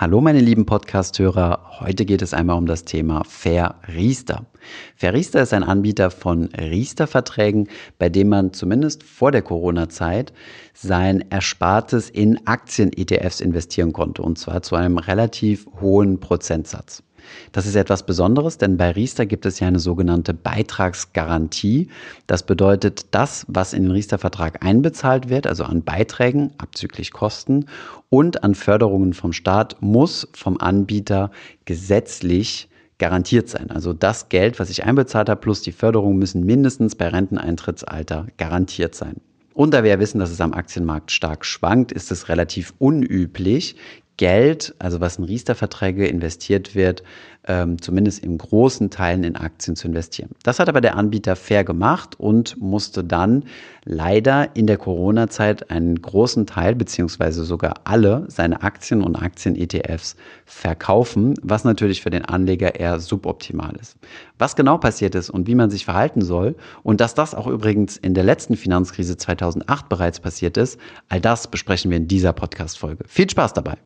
Hallo meine lieben Podcast-Hörer, heute geht es einmal um das Thema Fair Riester. Fair Riester ist ein Anbieter von Riester-Verträgen, bei dem man zumindest vor der Corona-Zeit sein Erspartes in Aktien-ETFs investieren konnte und zwar zu einem relativ hohen Prozentsatz. Das ist etwas Besonderes, denn bei Riester gibt es ja eine sogenannte Beitragsgarantie. Das bedeutet, das, was in den Riester-Vertrag einbezahlt wird, also an Beiträgen abzüglich Kosten und an Förderungen vom Staat, muss vom Anbieter gesetzlich garantiert sein. Also das Geld, was ich einbezahlt habe, plus die Förderung müssen mindestens bei Renteneintrittsalter garantiert sein. Und da wir ja wissen, dass es am Aktienmarkt stark schwankt, ist es relativ unüblich, Geld, also was in Riester-Verträge investiert wird, ähm, zumindest in großen Teilen in Aktien zu investieren. Das hat aber der Anbieter fair gemacht und musste dann leider in der Corona-Zeit einen großen Teil beziehungsweise sogar alle seine Aktien und Aktien-ETFs verkaufen, was natürlich für den Anleger eher suboptimal ist. Was genau passiert ist und wie man sich verhalten soll und dass das auch übrigens in der letzten Finanzkrise 2008 bereits passiert ist, all das besprechen wir in dieser Podcast-Folge. Viel Spaß dabei!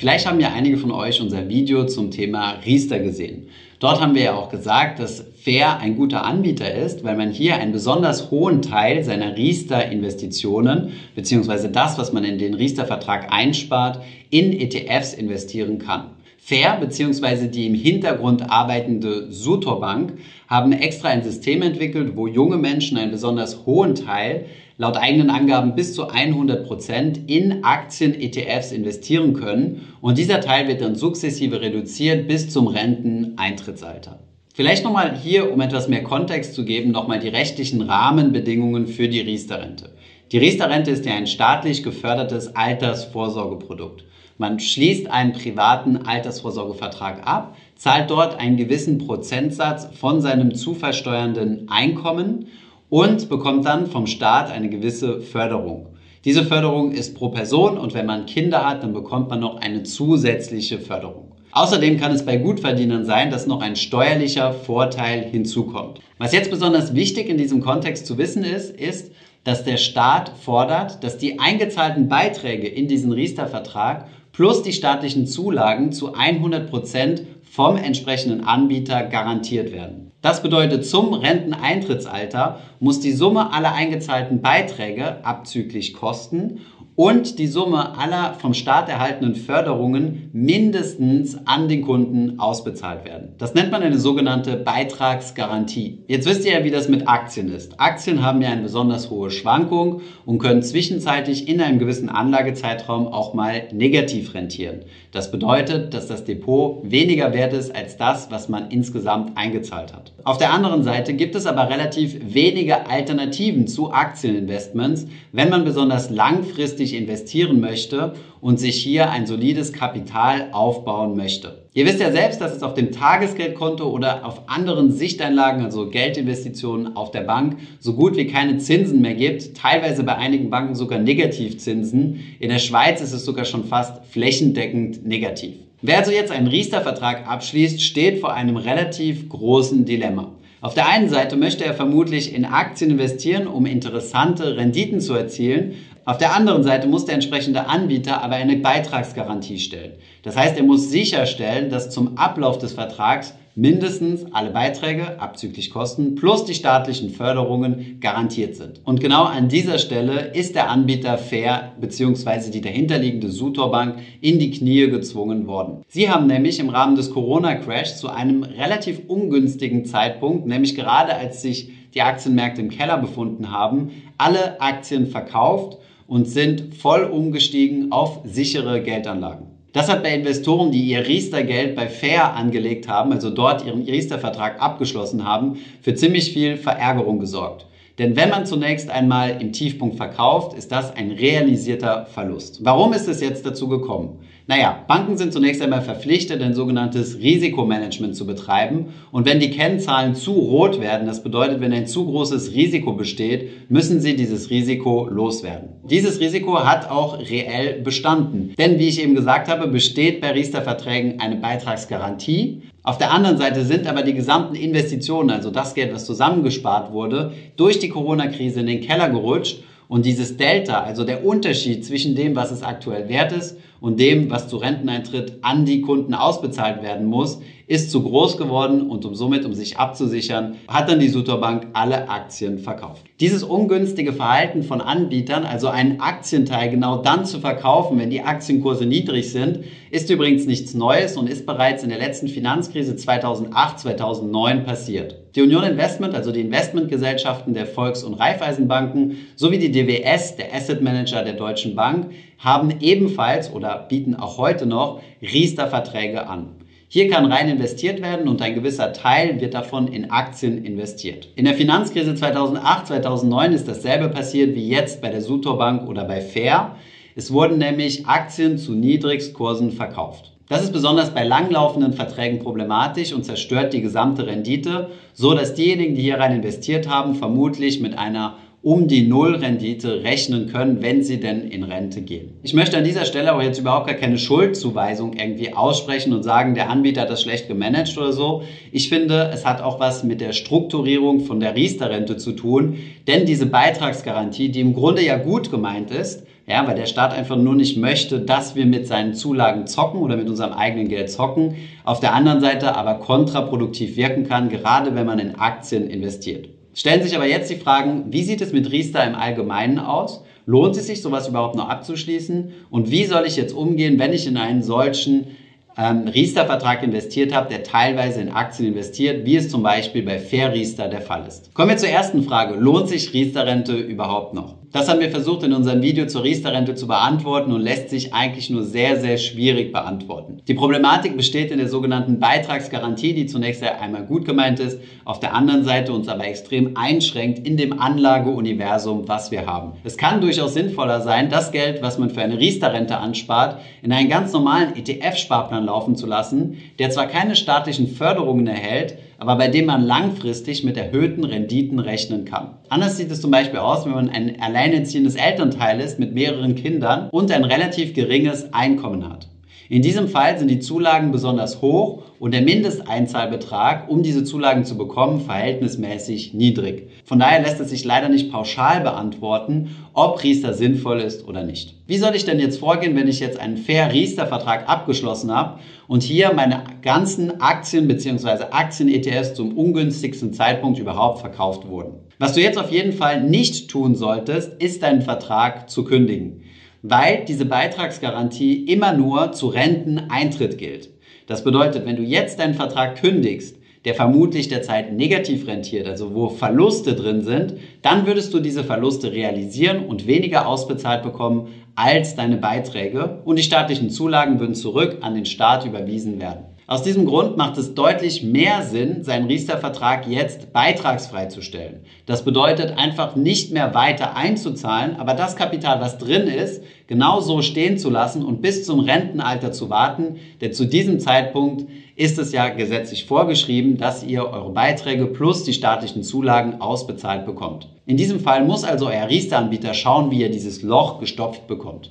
Vielleicht haben ja einige von euch unser Video zum Thema Riester gesehen. Dort haben wir ja auch gesagt, dass Fair ein guter Anbieter ist, weil man hier einen besonders hohen Teil seiner Riester-Investitionen beziehungsweise das, was man in den Riester-Vertrag einspart, in ETFs investieren kann. Fair beziehungsweise die im Hintergrund arbeitende Sutorbank haben extra ein System entwickelt, wo junge Menschen einen besonders hohen Teil laut eigenen Angaben bis zu 100 Prozent in Aktien-ETFs investieren können. Und dieser Teil wird dann sukzessive reduziert bis zum Renteneintrittsalter. Vielleicht nochmal hier, um etwas mehr Kontext zu geben, nochmal die rechtlichen Rahmenbedingungen für die Riester-Rente. Die Riester-Rente ist ja ein staatlich gefördertes Altersvorsorgeprodukt. Man schließt einen privaten Altersvorsorgevertrag ab, zahlt dort einen gewissen Prozentsatz von seinem zu versteuernden Einkommen und bekommt dann vom Staat eine gewisse Förderung. Diese Förderung ist pro Person und wenn man Kinder hat, dann bekommt man noch eine zusätzliche Förderung. Außerdem kann es bei Gutverdienern sein, dass noch ein steuerlicher Vorteil hinzukommt. Was jetzt besonders wichtig in diesem Kontext zu wissen ist, ist, dass der Staat fordert, dass die eingezahlten Beiträge in diesen Riester-Vertrag plus die staatlichen Zulagen zu 100 Prozent vom entsprechenden Anbieter garantiert werden. Das bedeutet, zum Renteneintrittsalter muss die Summe aller eingezahlten Beiträge abzüglich Kosten und die Summe aller vom Staat erhaltenen Förderungen mindestens an den Kunden ausbezahlt werden. Das nennt man eine sogenannte Beitragsgarantie. Jetzt wisst ihr ja, wie das mit Aktien ist. Aktien haben ja eine besonders hohe Schwankung und können zwischenzeitlich in einem gewissen Anlagezeitraum auch mal negativ rentieren. Das bedeutet, dass das Depot weniger wert ist als das, was man insgesamt eingezahlt hat. Auf der anderen Seite gibt es aber relativ wenige Alternativen zu Aktieninvestments, wenn man besonders langfristig langfristig investieren möchte und sich hier ein solides Kapital aufbauen möchte. Ihr wisst ja selbst, dass es auf dem Tagesgeldkonto oder auf anderen Sichteinlagen, also Geldinvestitionen auf der Bank, so gut wie keine Zinsen mehr gibt. Teilweise bei einigen Banken sogar Negativzinsen. In der Schweiz ist es sogar schon fast flächendeckend negativ. Wer also jetzt einen Riester-Vertrag abschließt, steht vor einem relativ großen Dilemma. Auf der einen Seite möchte er vermutlich in Aktien investieren, um interessante Renditen zu erzielen. Auf der anderen Seite muss der entsprechende Anbieter aber eine Beitragsgarantie stellen. Das heißt, er muss sicherstellen, dass zum Ablauf des Vertrags mindestens alle Beiträge abzüglich Kosten plus die staatlichen Förderungen garantiert sind. Und genau an dieser Stelle ist der Anbieter Fair bzw. die dahinterliegende Sutor Bank in die Knie gezwungen worden. Sie haben nämlich im Rahmen des Corona-Crash zu einem relativ ungünstigen Zeitpunkt, nämlich gerade als sich die Aktienmärkte im Keller befunden haben, alle Aktien verkauft und sind voll umgestiegen auf sichere Geldanlagen. Das hat bei Investoren, die ihr Riester-Geld bei Fair angelegt haben, also dort ihren Riester-Vertrag abgeschlossen haben, für ziemlich viel Verärgerung gesorgt. Denn wenn man zunächst einmal im Tiefpunkt verkauft, ist das ein realisierter Verlust. Warum ist es jetzt dazu gekommen? Naja, Banken sind zunächst einmal verpflichtet, ein sogenanntes Risikomanagement zu betreiben. Und wenn die Kennzahlen zu rot werden, das bedeutet, wenn ein zu großes Risiko besteht, müssen sie dieses Risiko loswerden. Dieses Risiko hat auch reell bestanden. Denn wie ich eben gesagt habe, besteht bei Riester-Verträgen eine Beitragsgarantie. Auf der anderen Seite sind aber die gesamten Investitionen, also das Geld, was zusammengespart wurde, durch die Corona-Krise in den Keller gerutscht Und dieses Delta, also der Unterschied zwischen dem, was es aktuell wert ist und dem, was zu Renteneintritt an die Kunden ausbezahlt werden muss, ist zu groß geworden und um somit, um sich abzusichern, hat dann die Sutorbank alle Aktien verkauft. Dieses ungünstige Verhalten von Anbietern, also einen Aktienteil genau dann zu verkaufen, wenn die Aktienkurse niedrig sind, ist übrigens nichts Neues und ist bereits in der letzten Finanzkrise 2008, 2009 passiert. Die Union Investment, also die Investmentgesellschaften der Volks- und Raiffeisenbanken sowie die DWS, der Asset Manager der Deutschen Bank, haben ebenfalls oder bieten auch heute noch Riester-Verträge an. Hier kann rein investiert werden und ein gewisser Teil wird davon in Aktien investiert. In der Finanzkrise 2008, 2009 ist dasselbe passiert wie jetzt bei der Sutor Bank oder bei Fair. Es wurden nämlich Aktien zu Niedrigstkursen verkauft. Das ist besonders bei langlaufenden Verträgen problematisch und zerstört die gesamte Rendite, so dass diejenigen, die hier rein investiert haben, vermutlich mit einer um die Nullrendite rechnen können, wenn sie denn in Rente gehen. Ich möchte an dieser Stelle aber jetzt überhaupt gar keine Schuldzuweisung irgendwie aussprechen und sagen, der Anbieter hat das schlecht gemanagt oder so. Ich finde, es hat auch was mit der Strukturierung von der Riester-Rente zu tun, denn diese Beitragsgarantie, die im Grunde ja gut gemeint ist, ja, weil der Staat einfach nur nicht möchte, dass wir mit seinen Zulagen zocken oder mit unserem eigenen Geld zocken. Auf der anderen Seite aber kontraproduktiv wirken kann, gerade wenn man in Aktien investiert. Stellen sich aber jetzt die Fragen, wie sieht es mit Riester im Allgemeinen aus? Lohnt es sich, sowas überhaupt noch abzuschließen? Und wie soll ich jetzt umgehen, wenn ich in einen solchen ähm, Riester-Vertrag investiert habe, der teilweise in Aktien investiert, wie es zum Beispiel bei Fair Riester der Fall ist? Kommen wir zur ersten Frage. Lohnt sich Riester-Rente überhaupt noch? Das haben wir versucht in unserem Video zur Riester-Rente zu beantworten und lässt sich eigentlich nur sehr, sehr schwierig beantworten. Die Problematik besteht in der sogenannten Beitragsgarantie, die zunächst einmal gut gemeint ist, auf der anderen Seite uns aber extrem einschränkt in dem Anlageuniversum, was wir haben. Es kann durchaus sinnvoller sein, das Geld, was man für eine Riester-Rente anspart, in einen ganz normalen ETF-Sparplan laufen zu lassen, der zwar keine staatlichen Förderungen erhält, aber bei dem man langfristig mit erhöhten Renditen rechnen kann. Anders sieht es zum Beispiel aus, wenn man ein alleinerziehendes Elternteil ist mit mehreren Kindern und ein relativ geringes Einkommen hat. In diesem Fall sind die Zulagen besonders hoch und der Mindesteinzahlbetrag, um diese Zulagen zu bekommen, verhältnismäßig niedrig. Von daher lässt es sich leider nicht pauschal beantworten, ob Riester sinnvoll ist oder nicht. Wie soll ich denn jetzt vorgehen, wenn ich jetzt einen Fair Riester-Vertrag abgeschlossen habe und hier meine ganzen Aktien bzw. Aktien-ETFs zum ungünstigsten Zeitpunkt überhaupt verkauft wurden? Was du jetzt auf jeden Fall nicht tun solltest, ist deinen Vertrag zu kündigen weil diese Beitragsgarantie immer nur zu Renteneintritt gilt. Das bedeutet, wenn du jetzt deinen Vertrag kündigst, der vermutlich derzeit negativ rentiert, also wo Verluste drin sind, dann würdest du diese Verluste realisieren und weniger ausbezahlt bekommen als deine Beiträge und die staatlichen Zulagen würden zurück an den Staat überwiesen werden. Aus diesem Grund macht es deutlich mehr Sinn, seinen Riester-Vertrag jetzt beitragsfrei zu stellen. Das bedeutet einfach nicht mehr weiter einzuzahlen, aber das Kapital, was drin ist, genau so stehen zu lassen und bis zum Rentenalter zu warten, denn zu diesem Zeitpunkt ist es ja gesetzlich vorgeschrieben, dass ihr eure Beiträge plus die staatlichen Zulagen ausbezahlt bekommt. In diesem Fall muss also euer Riester-Anbieter schauen, wie ihr dieses Loch gestopft bekommt.